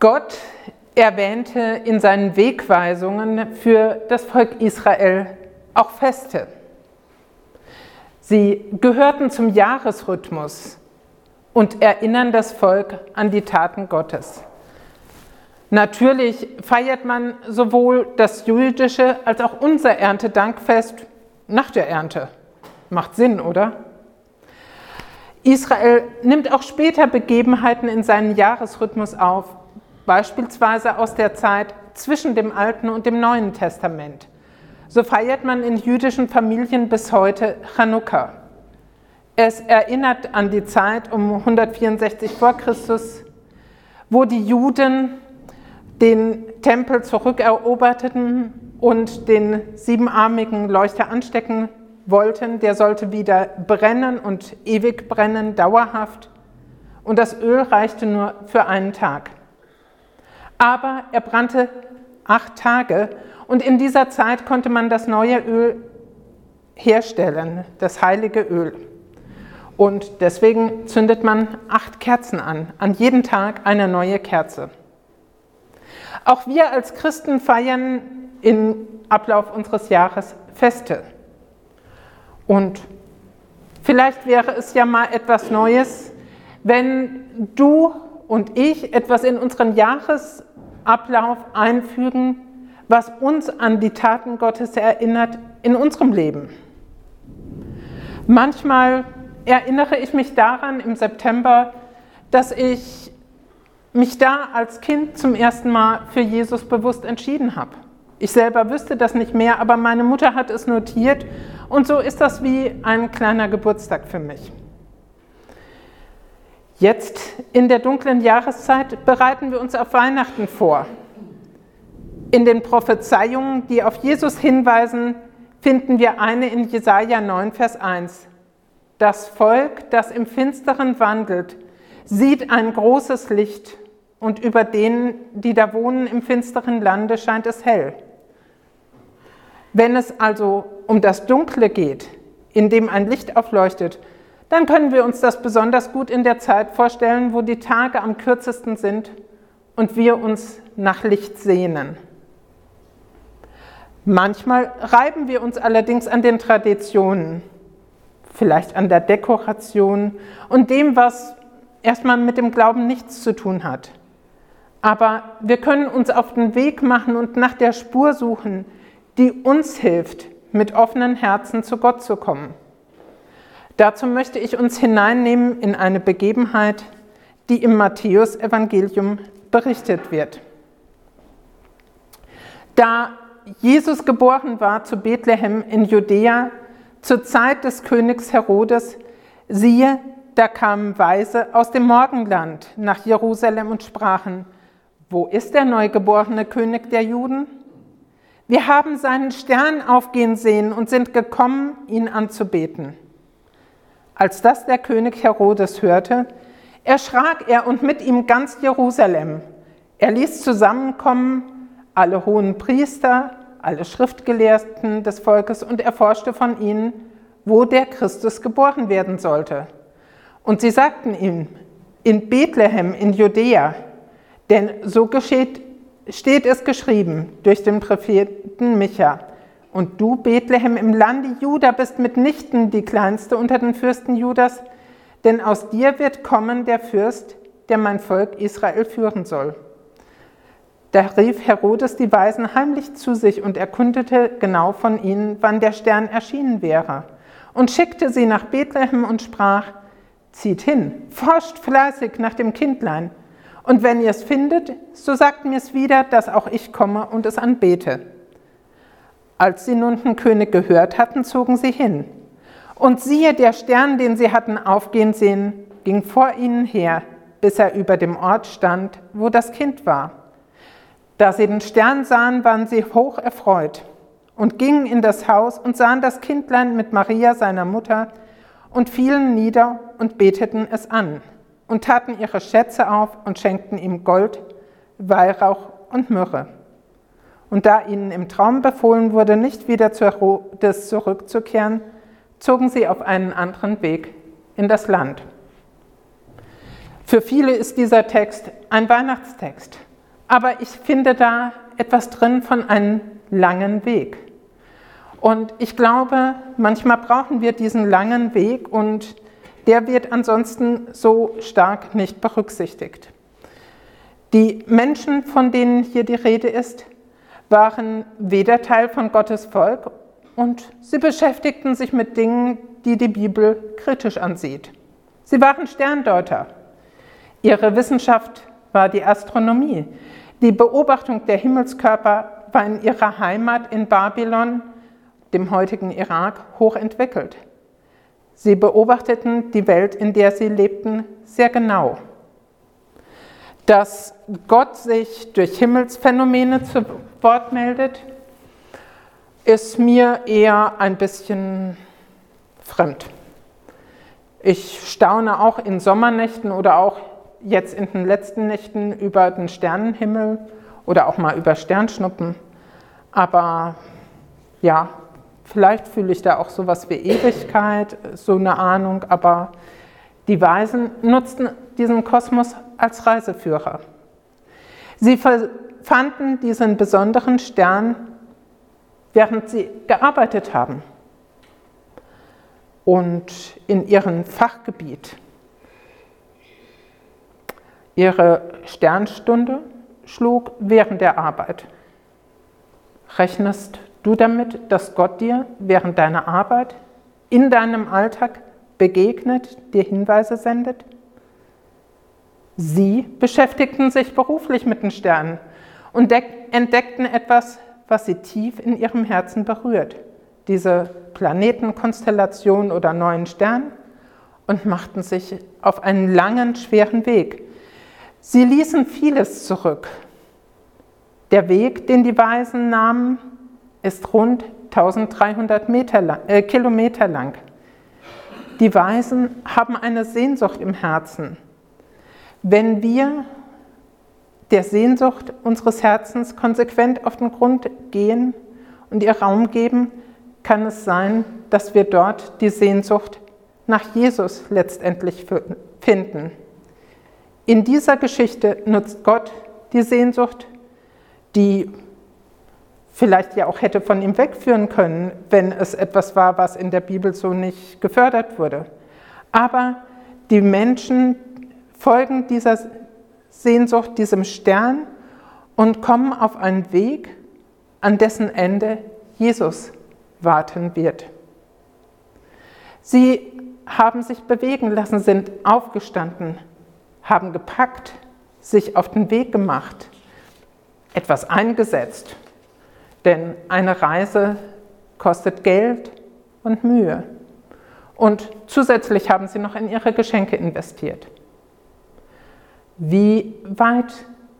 Gott erwähnte in seinen Wegweisungen für das Volk Israel auch Feste. Sie gehörten zum Jahresrhythmus und erinnern das Volk an die Taten Gottes. Natürlich feiert man sowohl das jüdische als auch unser Erntedankfest nach der Ernte. Macht Sinn, oder? Israel nimmt auch später Begebenheiten in seinen Jahresrhythmus auf, beispielsweise aus der Zeit zwischen dem Alten und dem Neuen Testament. So feiert man in jüdischen Familien bis heute Chanukka. Es erinnert an die Zeit um 164 vor Christus, wo die Juden den Tempel zurückeroberten und den siebenarmigen Leuchter anstecken wollten. Der sollte wieder brennen und ewig brennen, dauerhaft. Und das Öl reichte nur für einen Tag. Aber er brannte acht Tage und in dieser Zeit konnte man das neue Öl herstellen, das heilige Öl. Und deswegen zündet man acht Kerzen an, an jeden Tag eine neue Kerze. Auch wir als Christen feiern im Ablauf unseres Jahres Feste. Und vielleicht wäre es ja mal etwas Neues, wenn du und ich etwas in unseren Jahresablauf einfügen, was uns an die Taten Gottes erinnert in unserem Leben. Manchmal erinnere ich mich daran im September, dass ich mich da als Kind zum ersten Mal für Jesus bewusst entschieden habe. Ich selber wüsste das nicht mehr, aber meine Mutter hat es notiert und so ist das wie ein kleiner Geburtstag für mich. Jetzt in der dunklen Jahreszeit bereiten wir uns auf Weihnachten vor. In den Prophezeiungen, die auf Jesus hinweisen, finden wir eine in Jesaja 9, Vers 1. Das Volk, das im Finsteren wandelt, sieht ein großes Licht und über denen, die da wohnen im finsteren Lande, scheint es hell. Wenn es also um das Dunkle geht, in dem ein Licht aufleuchtet, dann können wir uns das besonders gut in der Zeit vorstellen, wo die Tage am kürzesten sind und wir uns nach Licht sehnen. Manchmal reiben wir uns allerdings an den Traditionen, vielleicht an der Dekoration und dem, was erstmal mit dem Glauben nichts zu tun hat. Aber wir können uns auf den Weg machen und nach der Spur suchen, die uns hilft, mit offenen Herzen zu Gott zu kommen. Dazu möchte ich uns hineinnehmen in eine Begebenheit, die im Matthäusevangelium berichtet wird. Da Jesus geboren war zu Bethlehem in Judäa zur Zeit des Königs Herodes, siehe, da kamen Weise aus dem Morgenland nach Jerusalem und sprachen, wo ist der neugeborene König der Juden? Wir haben seinen Stern aufgehen sehen und sind gekommen, ihn anzubeten. Als das der König Herodes hörte, erschrak er und mit ihm ganz Jerusalem. Er ließ zusammenkommen alle hohen Priester, alle Schriftgelehrten des Volkes und erforschte von ihnen, wo der Christus geboren werden sollte. Und sie sagten ihm, in Bethlehem in Judäa, denn so geschieht, steht es geschrieben durch den Propheten Micha. Und du, Bethlehem, im Lande Juda bist mitnichten die kleinste unter den Fürsten Judas, denn aus dir wird kommen der Fürst, der mein Volk Israel führen soll. Da rief Herodes die Weisen heimlich zu sich und erkundete genau von ihnen, wann der Stern erschienen wäre, und schickte sie nach Bethlehem und sprach, zieht hin, forscht fleißig nach dem Kindlein, und wenn ihr es findet, so sagt mir es wieder, dass auch ich komme und es anbete. Als sie nun den König gehört hatten, zogen sie hin. Und siehe, der Stern, den sie hatten aufgehen sehen, ging vor ihnen her, bis er über dem Ort stand, wo das Kind war. Da sie den Stern sahen, waren sie hoch erfreut und gingen in das Haus und sahen das Kindlein mit Maria, seiner Mutter, und fielen nieder und beteten es an und taten ihre Schätze auf und schenkten ihm Gold, Weihrauch und Myrrhe. Und da ihnen im Traum befohlen wurde, nicht wieder zu Herodes zurückzukehren, zogen sie auf einen anderen Weg in das Land. Für viele ist dieser Text ein Weihnachtstext, aber ich finde da etwas drin von einem langen Weg. Und ich glaube, manchmal brauchen wir diesen langen Weg und der wird ansonsten so stark nicht berücksichtigt. Die Menschen, von denen hier die Rede ist, waren weder Teil von Gottes Volk und sie beschäftigten sich mit Dingen, die die Bibel kritisch ansieht. Sie waren Sterndeuter. Ihre Wissenschaft war die Astronomie. Die Beobachtung der Himmelskörper war in ihrer Heimat in Babylon, dem heutigen Irak, hochentwickelt. Sie beobachteten die Welt, in der sie lebten, sehr genau. Dass Gott sich durch Himmelsphänomene zu Wort meldet, ist mir eher ein bisschen fremd. Ich staune auch in Sommernächten oder auch jetzt in den letzten Nächten über den Sternenhimmel oder auch mal über Sternschnuppen. Aber ja, vielleicht fühle ich da auch sowas wie Ewigkeit, so eine Ahnung, aber die Weisen nutzten diesen Kosmos als Reiseführer. Sie fanden diesen besonderen Stern, während sie gearbeitet haben und in ihrem Fachgebiet. Ihre Sternstunde schlug während der Arbeit. Rechnest du damit, dass Gott dir während deiner Arbeit in deinem Alltag begegnet, dir Hinweise sendet? Sie beschäftigten sich beruflich mit den Sternen und entdeckten etwas, was sie tief in ihrem Herzen berührt, diese Planetenkonstellation oder neuen Stern, und machten sich auf einen langen, schweren Weg. Sie ließen vieles zurück. Der Weg, den die Weisen nahmen, ist rund 1300 lang, äh, Kilometer lang. Die Weisen haben eine Sehnsucht im Herzen. Wenn wir der Sehnsucht unseres Herzens konsequent auf den Grund gehen und ihr Raum geben, kann es sein, dass wir dort die Sehnsucht nach Jesus letztendlich finden. In dieser Geschichte nutzt Gott die Sehnsucht, die vielleicht ja auch hätte von ihm wegführen können, wenn es etwas war, was in der Bibel so nicht gefördert wurde. Aber die Menschen folgen dieser Sehnsucht diesem Stern und kommen auf einen Weg, an dessen Ende Jesus warten wird. Sie haben sich bewegen lassen, sind aufgestanden, haben gepackt, sich auf den Weg gemacht, etwas eingesetzt, denn eine Reise kostet Geld und Mühe. Und zusätzlich haben sie noch in ihre Geschenke investiert. Wie weit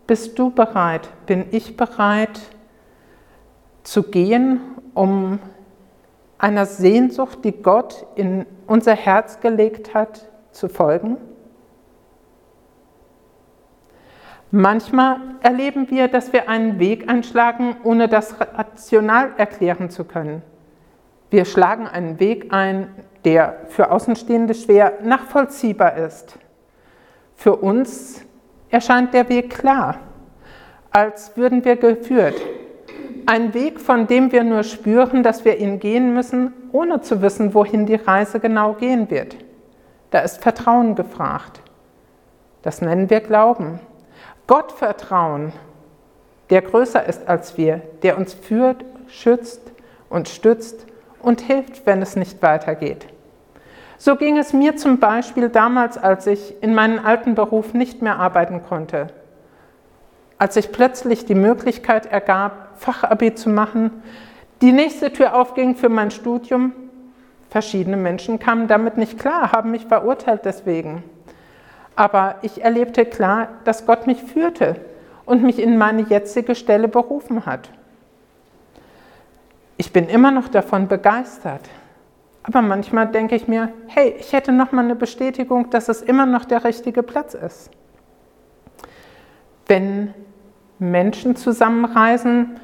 bist du bereit, bin ich bereit zu gehen, um einer Sehnsucht, die Gott in unser Herz gelegt hat, zu folgen? Manchmal erleben wir, dass wir einen Weg einschlagen, ohne das rational erklären zu können. Wir schlagen einen Weg ein, der für Außenstehende schwer nachvollziehbar ist. Für uns erscheint der Weg klar, als würden wir geführt. Ein Weg, von dem wir nur spüren, dass wir ihn gehen müssen, ohne zu wissen, wohin die Reise genau gehen wird. Da ist Vertrauen gefragt. Das nennen wir Glauben. Gott vertrauen, der größer ist als wir, der uns führt, schützt und stützt und hilft, wenn es nicht weitergeht. So ging es mir zum Beispiel damals, als ich in meinem alten Beruf nicht mehr arbeiten konnte. Als sich plötzlich die Möglichkeit ergab, Fachabi zu machen, die nächste Tür aufging für mein Studium. Verschiedene Menschen kamen damit nicht klar, haben mich verurteilt deswegen. Aber ich erlebte klar, dass Gott mich führte und mich in meine jetzige Stelle berufen hat. Ich bin immer noch davon begeistert. Aber manchmal denke ich mir, hey, ich hätte noch mal eine Bestätigung, dass es immer noch der richtige Platz ist. Wenn Menschen zusammenreisen,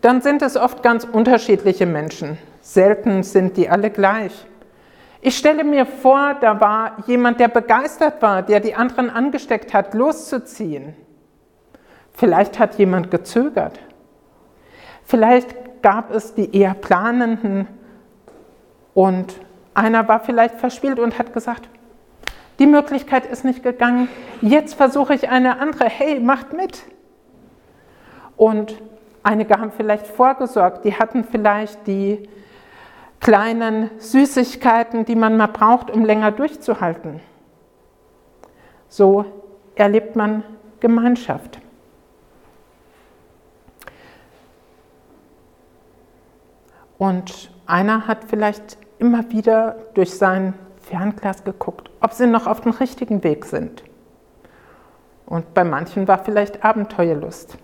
dann sind es oft ganz unterschiedliche Menschen. Selten sind die alle gleich. Ich stelle mir vor, da war jemand, der begeistert war, der die anderen angesteckt hat, loszuziehen. Vielleicht hat jemand gezögert. Vielleicht gab es die eher planenden und einer war vielleicht verspielt und hat gesagt, die Möglichkeit ist nicht gegangen, jetzt versuche ich eine andere, hey, macht mit. Und einige haben vielleicht vorgesorgt, die hatten vielleicht die kleinen Süßigkeiten, die man mal braucht, um länger durchzuhalten. So erlebt man Gemeinschaft. Und einer hat vielleicht immer wieder durch sein Fernglas geguckt, ob sie noch auf dem richtigen Weg sind. Und bei manchen war vielleicht Abenteuerlust.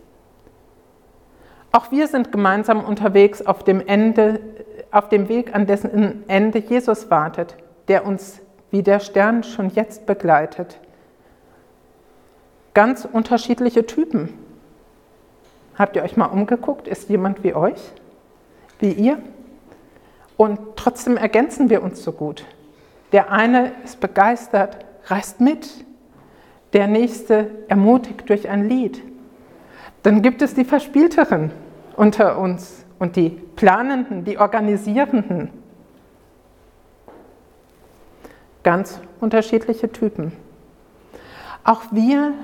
Auch wir sind gemeinsam unterwegs auf dem, Ende, auf dem Weg, an dessen Ende Jesus wartet, der uns wie der Stern schon jetzt begleitet. Ganz unterschiedliche Typen. Habt ihr euch mal umgeguckt? Ist jemand wie euch? Wie ihr? Und trotzdem ergänzen wir uns so gut. Der eine ist begeistert, reißt mit. Der nächste ermutigt durch ein Lied. Dann gibt es die Verspielteren, unter uns und die Planenden, die Organisierenden. Ganz unterschiedliche Typen. Auch wir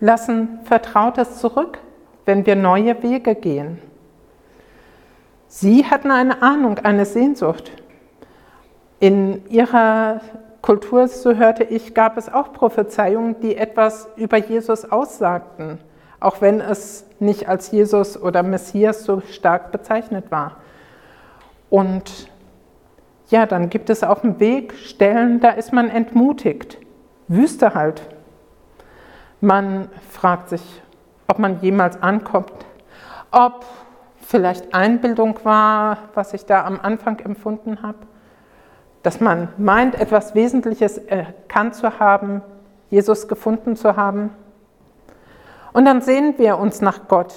lassen Vertrautes zurück, wenn wir neue Wege gehen. Sie hatten eine Ahnung, eine Sehnsucht. In ihrer Kultur, so hörte ich, gab es auch Prophezeiungen, die etwas über Jesus aussagten auch wenn es nicht als Jesus oder Messias so stark bezeichnet war. Und ja, dann gibt es auf dem Weg Stellen, da ist man entmutigt. Wüste halt. Man fragt sich, ob man jemals ankommt, ob vielleicht Einbildung war, was ich da am Anfang empfunden habe, dass man meint, etwas Wesentliches erkannt zu haben, Jesus gefunden zu haben. Und dann sehen wir uns nach Gott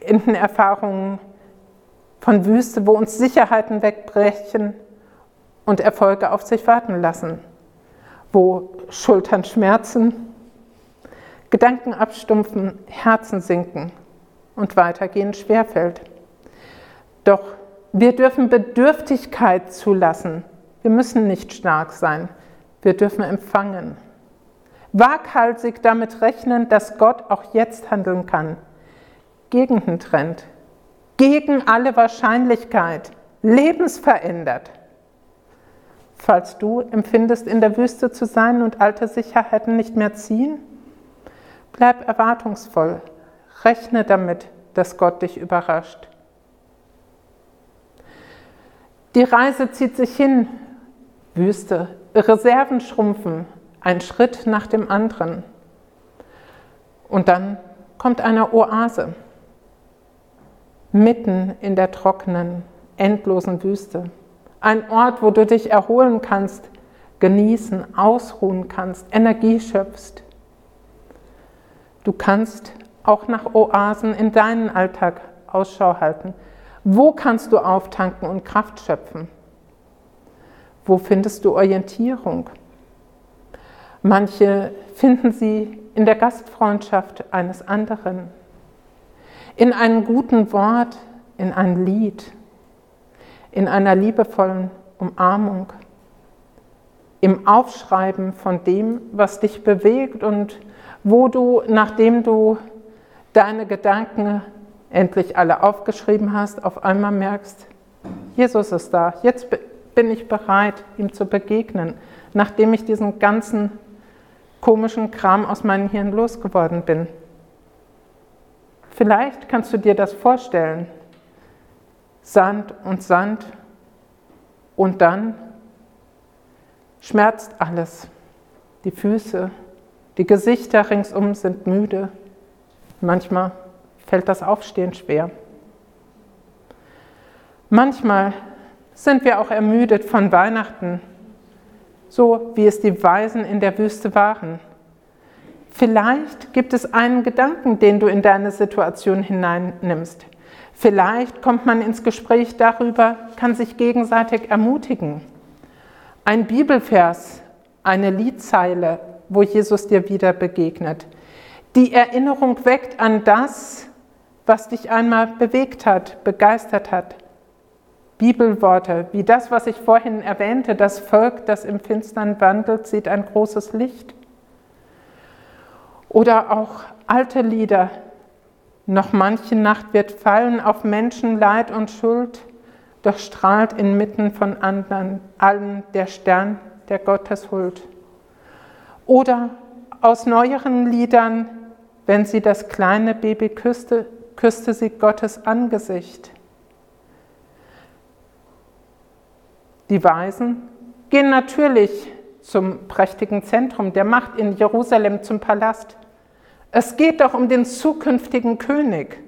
in den Erfahrungen von Wüste, wo uns Sicherheiten wegbrechen und Erfolge auf sich warten lassen, wo Schultern schmerzen, Gedanken abstumpfen, Herzen sinken und weitergehen schwerfällt. Doch wir dürfen Bedürftigkeit zulassen. Wir müssen nicht stark sein. Wir dürfen empfangen waghalsig damit rechnen, dass Gott auch jetzt handeln kann. Gegen den Trend, gegen alle Wahrscheinlichkeit, lebensverändert. Falls du empfindest, in der Wüste zu sein und alte Sicherheiten nicht mehr ziehen, bleib erwartungsvoll, rechne damit, dass Gott dich überrascht. Die Reise zieht sich hin, Wüste, Reserven schrumpfen, ein Schritt nach dem anderen. Und dann kommt eine Oase mitten in der trockenen, endlosen Wüste. Ein Ort, wo du dich erholen kannst, genießen, ausruhen kannst, Energie schöpfst. Du kannst auch nach Oasen in deinen Alltag Ausschau halten. Wo kannst du auftanken und Kraft schöpfen? Wo findest du Orientierung? Manche finden sie in der Gastfreundschaft eines anderen, in einem guten Wort, in einem Lied, in einer liebevollen Umarmung, im Aufschreiben von dem, was dich bewegt und wo du, nachdem du deine Gedanken endlich alle aufgeschrieben hast, auf einmal merkst, Jesus ist da, jetzt bin ich bereit, ihm zu begegnen, nachdem ich diesen ganzen komischen Kram aus meinem Hirn losgeworden bin. Vielleicht kannst du dir das vorstellen. Sand und Sand und dann schmerzt alles. Die Füße, die Gesichter ringsum sind müde. Manchmal fällt das Aufstehen schwer. Manchmal sind wir auch ermüdet von Weihnachten so wie es die Weisen in der Wüste waren. Vielleicht gibt es einen Gedanken, den du in deine Situation hineinnimmst. Vielleicht kommt man ins Gespräch darüber, kann sich gegenseitig ermutigen. ein Bibelvers, eine Liedzeile, wo Jesus dir wieder begegnet. Die Erinnerung weckt an das, was dich einmal bewegt hat, begeistert hat. Bibelworte, wie das, was ich vorhin erwähnte, das Volk, das im Finstern wandelt, sieht ein großes Licht. Oder auch alte Lieder, noch manche Nacht wird fallen auf Menschen Leid und Schuld, doch strahlt inmitten von anderen allen der Stern der Gotteshuld. Oder aus neueren Liedern, wenn sie das kleine Baby küsste, küsste sie Gottes Angesicht. Die Weisen gehen natürlich zum prächtigen Zentrum der Macht in Jerusalem, zum Palast. Es geht doch um den zukünftigen König.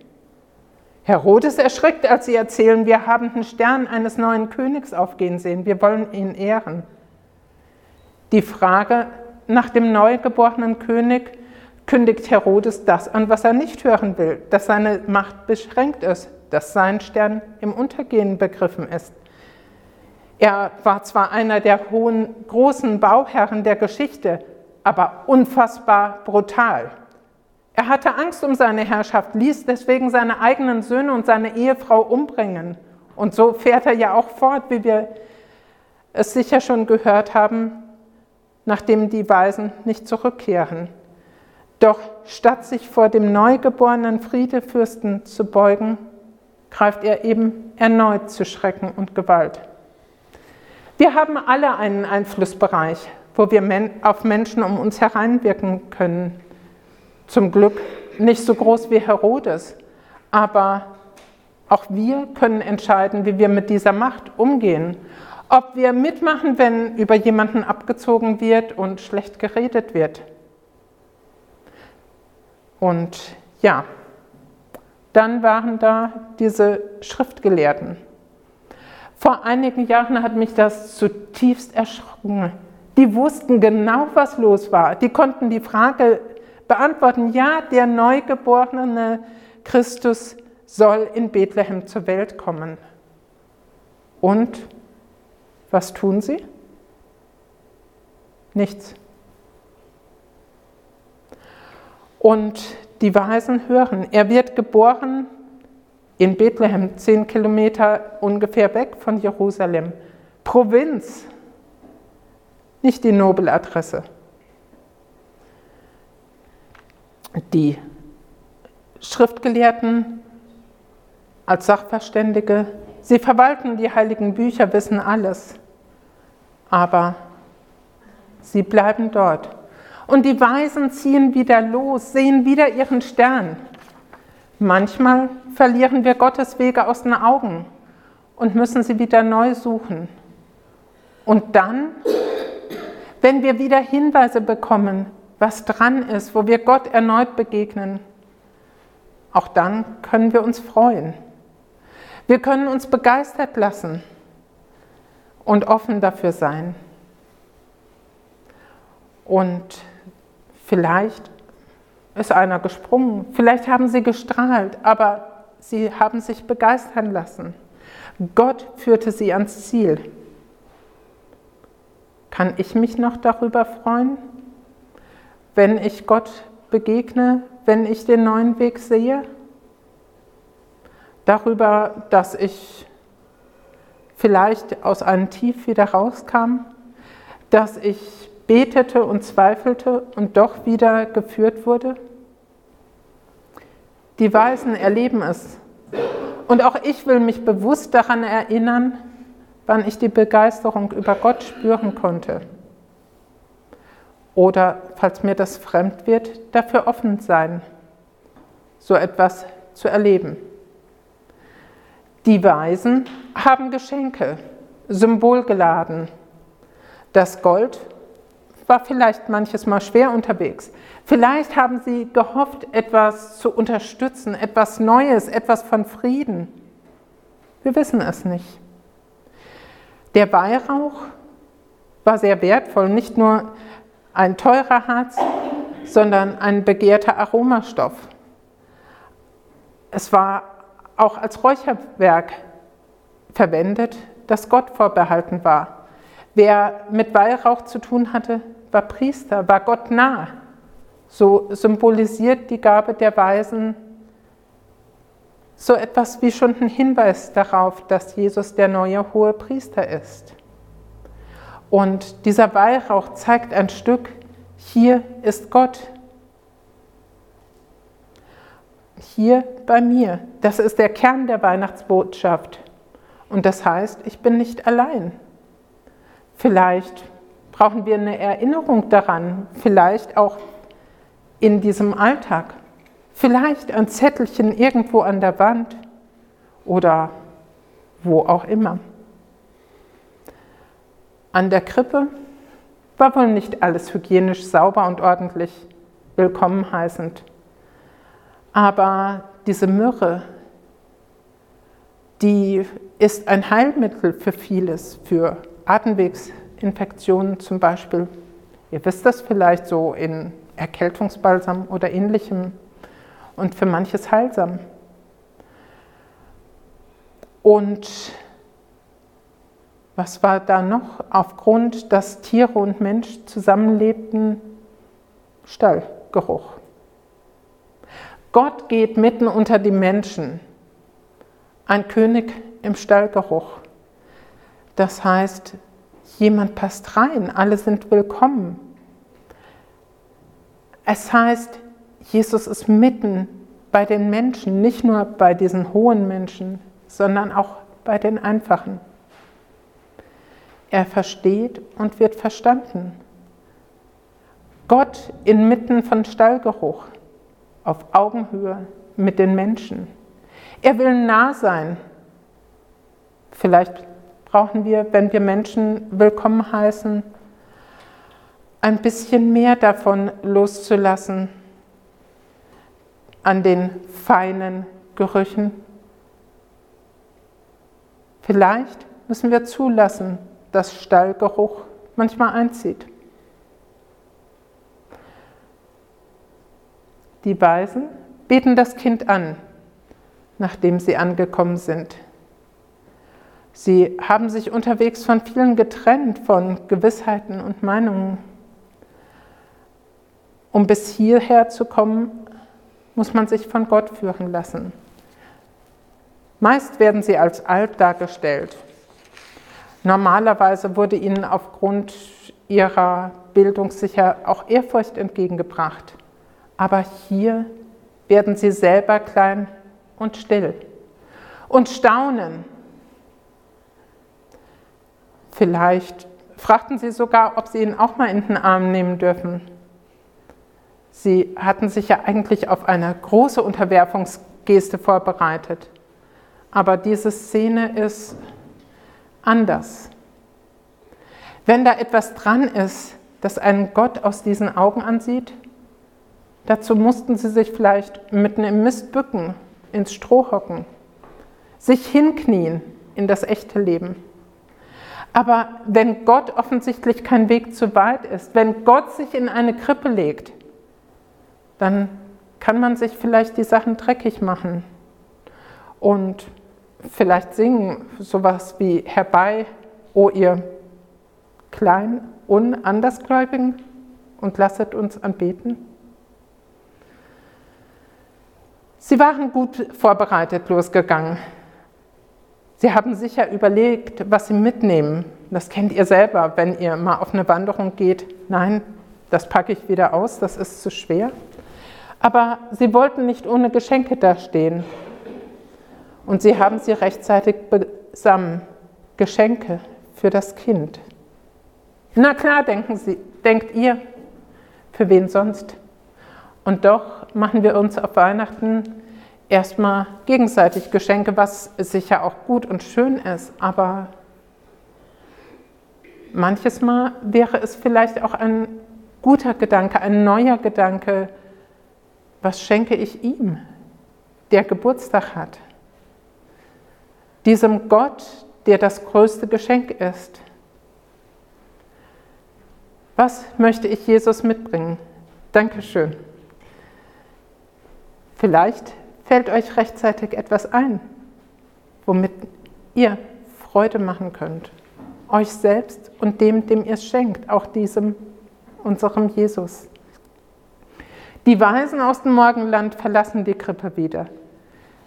Herodes erschrickt, als sie erzählen, wir haben den Stern eines neuen Königs aufgehen sehen, wir wollen ihn ehren. Die Frage nach dem neugeborenen König kündigt Herodes das an, was er nicht hören will, dass seine Macht beschränkt ist, dass sein Stern im Untergehen begriffen ist. Er war zwar einer der hohen, großen Bauherren der Geschichte, aber unfassbar brutal. Er hatte Angst um seine Herrschaft, ließ deswegen seine eigenen Söhne und seine Ehefrau umbringen. Und so fährt er ja auch fort, wie wir es sicher schon gehört haben, nachdem die Weisen nicht zurückkehren. Doch statt sich vor dem neugeborenen Friedefürsten zu beugen, greift er eben erneut zu Schrecken und Gewalt. Wir haben alle einen Einflussbereich, wo wir auf Menschen um uns hereinwirken können. Zum Glück nicht so groß wie Herodes, aber auch wir können entscheiden, wie wir mit dieser Macht umgehen. Ob wir mitmachen, wenn über jemanden abgezogen wird und schlecht geredet wird. Und ja, dann waren da diese Schriftgelehrten. Vor einigen Jahren hat mich das zutiefst erschrocken. Die wussten genau, was los war. Die konnten die Frage beantworten, ja, der neugeborene Christus soll in Bethlehem zur Welt kommen. Und was tun sie? Nichts. Und die Weisen hören, er wird geboren in Bethlehem, zehn Kilometer ungefähr weg von Jerusalem. Provinz, nicht die Nobeladresse. Die Schriftgelehrten als Sachverständige, sie verwalten die heiligen Bücher, wissen alles, aber sie bleiben dort. Und die Weisen ziehen wieder los, sehen wieder ihren Stern. Manchmal verlieren wir Gottes Wege aus den Augen und müssen sie wieder neu suchen. Und dann, wenn wir wieder Hinweise bekommen, was dran ist, wo wir Gott erneut begegnen, auch dann können wir uns freuen. Wir können uns begeistert lassen und offen dafür sein. Und vielleicht ist einer gesprungen, vielleicht haben sie gestrahlt, aber sie haben sich begeistern lassen. Gott führte sie ans Ziel. Kann ich mich noch darüber freuen, wenn ich Gott begegne, wenn ich den neuen Weg sehe? Darüber, dass ich vielleicht aus einem Tief wieder rauskam, dass ich betete und zweifelte und doch wieder geführt wurde? Die Weisen erleben es. Und auch ich will mich bewusst daran erinnern, wann ich die Begeisterung über Gott spüren konnte. Oder, falls mir das fremd wird, dafür offen sein, so etwas zu erleben. Die Weisen haben Geschenke, symbolgeladen. Das Gold war vielleicht manches Mal schwer unterwegs. Vielleicht haben sie gehofft, etwas zu unterstützen, etwas Neues, etwas von Frieden. Wir wissen es nicht. Der Weihrauch war sehr wertvoll, nicht nur ein teurer Harz, sondern ein begehrter Aromastoff. Es war auch als Räucherwerk verwendet, das Gott vorbehalten war. Wer mit Weihrauch zu tun hatte, war Priester, war Gott nah. So symbolisiert die Gabe der Weisen so etwas wie schon ein Hinweis darauf, dass Jesus der neue hohe Priester ist. Und dieser Weihrauch zeigt ein Stück, hier ist Gott. Hier bei mir. Das ist der Kern der Weihnachtsbotschaft. Und das heißt, ich bin nicht allein. Vielleicht brauchen wir eine Erinnerung daran, vielleicht auch in diesem Alltag. Vielleicht ein Zettelchen irgendwo an der Wand oder wo auch immer. An der Krippe war wohl nicht alles hygienisch sauber und ordentlich willkommen heißend. Aber diese Myrrhe, die ist ein Heilmittel für vieles, für Atemwegsinfektionen zum Beispiel. Ihr wisst das vielleicht so in Erkältungsbalsam oder ähnlichem und für manches heilsam. Und was war da noch? Aufgrund, dass Tiere und Mensch zusammenlebten, Stallgeruch. Gott geht mitten unter die Menschen. Ein König im Stallgeruch. Das heißt, jemand passt rein, alle sind willkommen. Es heißt, Jesus ist mitten bei den Menschen, nicht nur bei diesen hohen Menschen, sondern auch bei den einfachen. Er versteht und wird verstanden. Gott inmitten von Stallgeruch, auf Augenhöhe mit den Menschen. Er will nah sein. Vielleicht brauchen wir, wenn wir Menschen willkommen heißen, ein bisschen mehr davon loszulassen an den feinen Gerüchen. Vielleicht müssen wir zulassen, dass Stallgeruch manchmal einzieht. Die Weisen beten das Kind an, nachdem sie angekommen sind. Sie haben sich unterwegs von vielen getrennt, von Gewissheiten und Meinungen. Um bis hierher zu kommen, muss man sich von Gott führen lassen. Meist werden sie als alt dargestellt. Normalerweise wurde ihnen aufgrund ihrer Bildung sicher auch Ehrfurcht entgegengebracht. Aber hier werden sie selber klein und still und staunen. Vielleicht fragten sie sogar, ob sie ihn auch mal in den Arm nehmen dürfen. Sie hatten sich ja eigentlich auf eine große Unterwerfungsgeste vorbereitet. Aber diese Szene ist anders. Wenn da etwas dran ist, das einen Gott aus diesen Augen ansieht, dazu mussten sie sich vielleicht mitten im Mist bücken, ins Stroh hocken, sich hinknien in das echte Leben. Aber wenn Gott offensichtlich kein Weg zu weit ist, wenn Gott sich in eine Krippe legt, dann kann man sich vielleicht die Sachen dreckig machen und vielleicht singen sowas wie herbei, o ihr klein unandersgläubigen und lasset uns anbeten. Sie waren gut vorbereitet losgegangen. Sie haben sicher überlegt, was sie mitnehmen. Das kennt ihr selber, wenn ihr mal auf eine Wanderung geht. Nein, das packe ich wieder aus, das ist zu schwer. Aber sie wollten nicht ohne Geschenke dastehen. Und sie haben sie rechtzeitig besammen. Geschenke für das Kind. Na klar, denken sie, denkt ihr, für wen sonst? Und doch machen wir uns auf Weihnachten erstmal gegenseitig Geschenke, was sicher auch gut und schön ist, aber manches Mal wäre es vielleicht auch ein guter Gedanke, ein neuer Gedanke, was schenke ich ihm, der Geburtstag hat? Diesem Gott, der das größte Geschenk ist. Was möchte ich Jesus mitbringen? Dankeschön. Vielleicht fällt euch rechtzeitig etwas ein, womit ihr Freude machen könnt. euch selbst und dem, dem ihr es schenkt, auch diesem, unserem Jesus. Die Weisen aus dem Morgenland verlassen die Krippe wieder.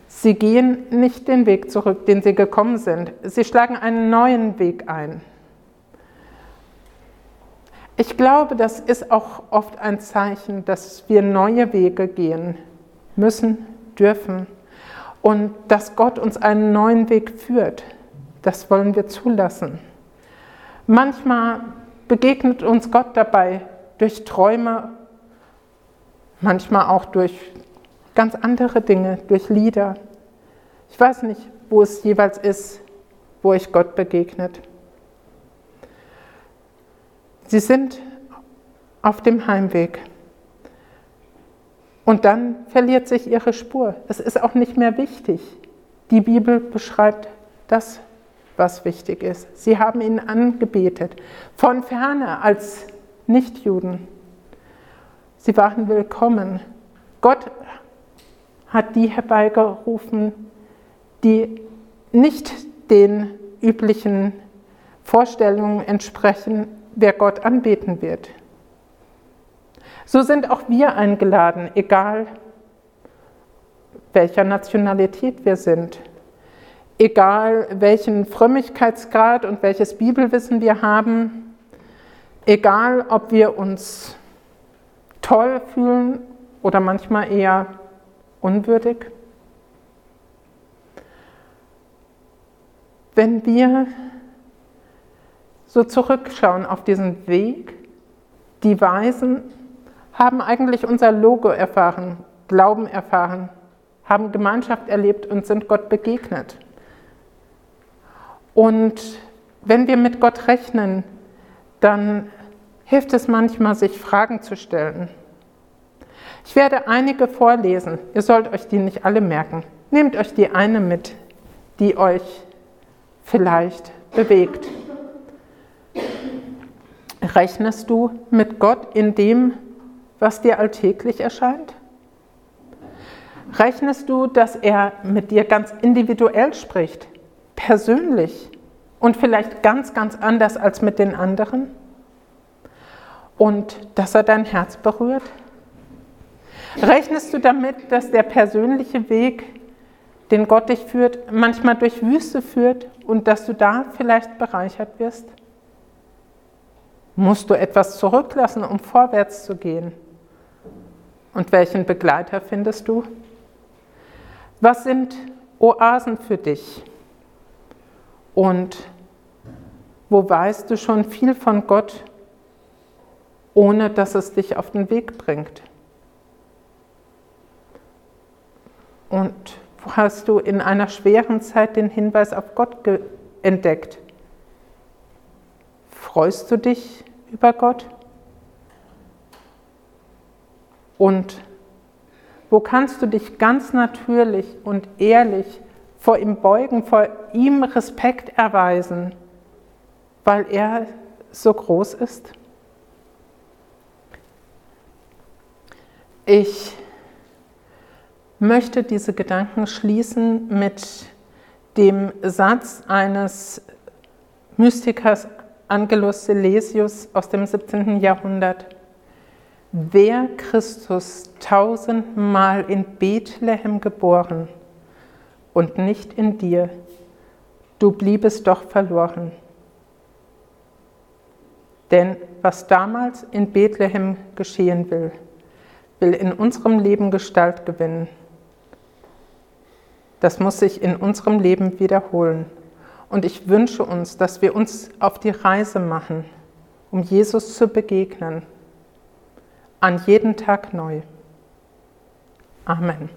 Sie gehen nicht den Weg zurück, den sie gekommen sind. Sie schlagen einen neuen Weg ein. Ich glaube, das ist auch oft ein Zeichen, dass wir neue Wege gehen müssen, dürfen und dass Gott uns einen neuen Weg führt. Das wollen wir zulassen. Manchmal begegnet uns Gott dabei durch Träume, manchmal auch durch ganz andere Dinge, durch Lieder. Ich weiß nicht, wo es jeweils ist, wo ich Gott begegnet. Sie sind auf dem Heimweg. Und dann verliert sich ihre Spur. Es ist auch nicht mehr wichtig. Die Bibel beschreibt das, was wichtig ist. Sie haben ihn angebetet, von ferne als Nichtjuden. Sie waren willkommen. Gott hat die herbeigerufen, die nicht den üblichen Vorstellungen entsprechen, wer Gott anbeten wird. So sind auch wir eingeladen, egal welcher Nationalität wir sind, egal welchen Frömmigkeitsgrad und welches Bibelwissen wir haben, egal ob wir uns toll fühlen oder manchmal eher unwürdig. Wenn wir so zurückschauen auf diesen Weg, die Weisen haben eigentlich unser Logo erfahren, Glauben erfahren, haben Gemeinschaft erlebt und sind Gott begegnet. Und wenn wir mit Gott rechnen, dann hilft es manchmal, sich Fragen zu stellen. Ich werde einige vorlesen. Ihr sollt euch die nicht alle merken. Nehmt euch die eine mit, die euch vielleicht bewegt. Rechnest du mit Gott in dem, was dir alltäglich erscheint? Rechnest du, dass er mit dir ganz individuell spricht, persönlich und vielleicht ganz, ganz anders als mit den anderen? Und dass er dein Herz berührt? Rechnest du damit, dass der persönliche Weg, den Gott dich führt, manchmal durch Wüste führt und dass du da vielleicht bereichert wirst? Musst du etwas zurücklassen, um vorwärts zu gehen? Und welchen Begleiter findest du? Was sind Oasen für dich? Und wo weißt du schon viel von Gott, ohne dass es dich auf den Weg bringt? Und wo hast du in einer schweren Zeit den Hinweis auf Gott entdeckt? Freust du dich über Gott? Und wo kannst du dich ganz natürlich und ehrlich vor ihm beugen, vor ihm Respekt erweisen, weil er so groß ist? Ich möchte diese Gedanken schließen mit dem Satz eines Mystikers Angelus Silesius aus dem 17. Jahrhundert. Wer Christus tausendmal in Bethlehem geboren und nicht in dir, du bliebest doch verloren. Denn was damals in Bethlehem geschehen will, will in unserem Leben Gestalt gewinnen. Das muss sich in unserem Leben wiederholen. Und ich wünsche uns, dass wir uns auf die Reise machen, um Jesus zu begegnen, an jeden Tag neu. Amen.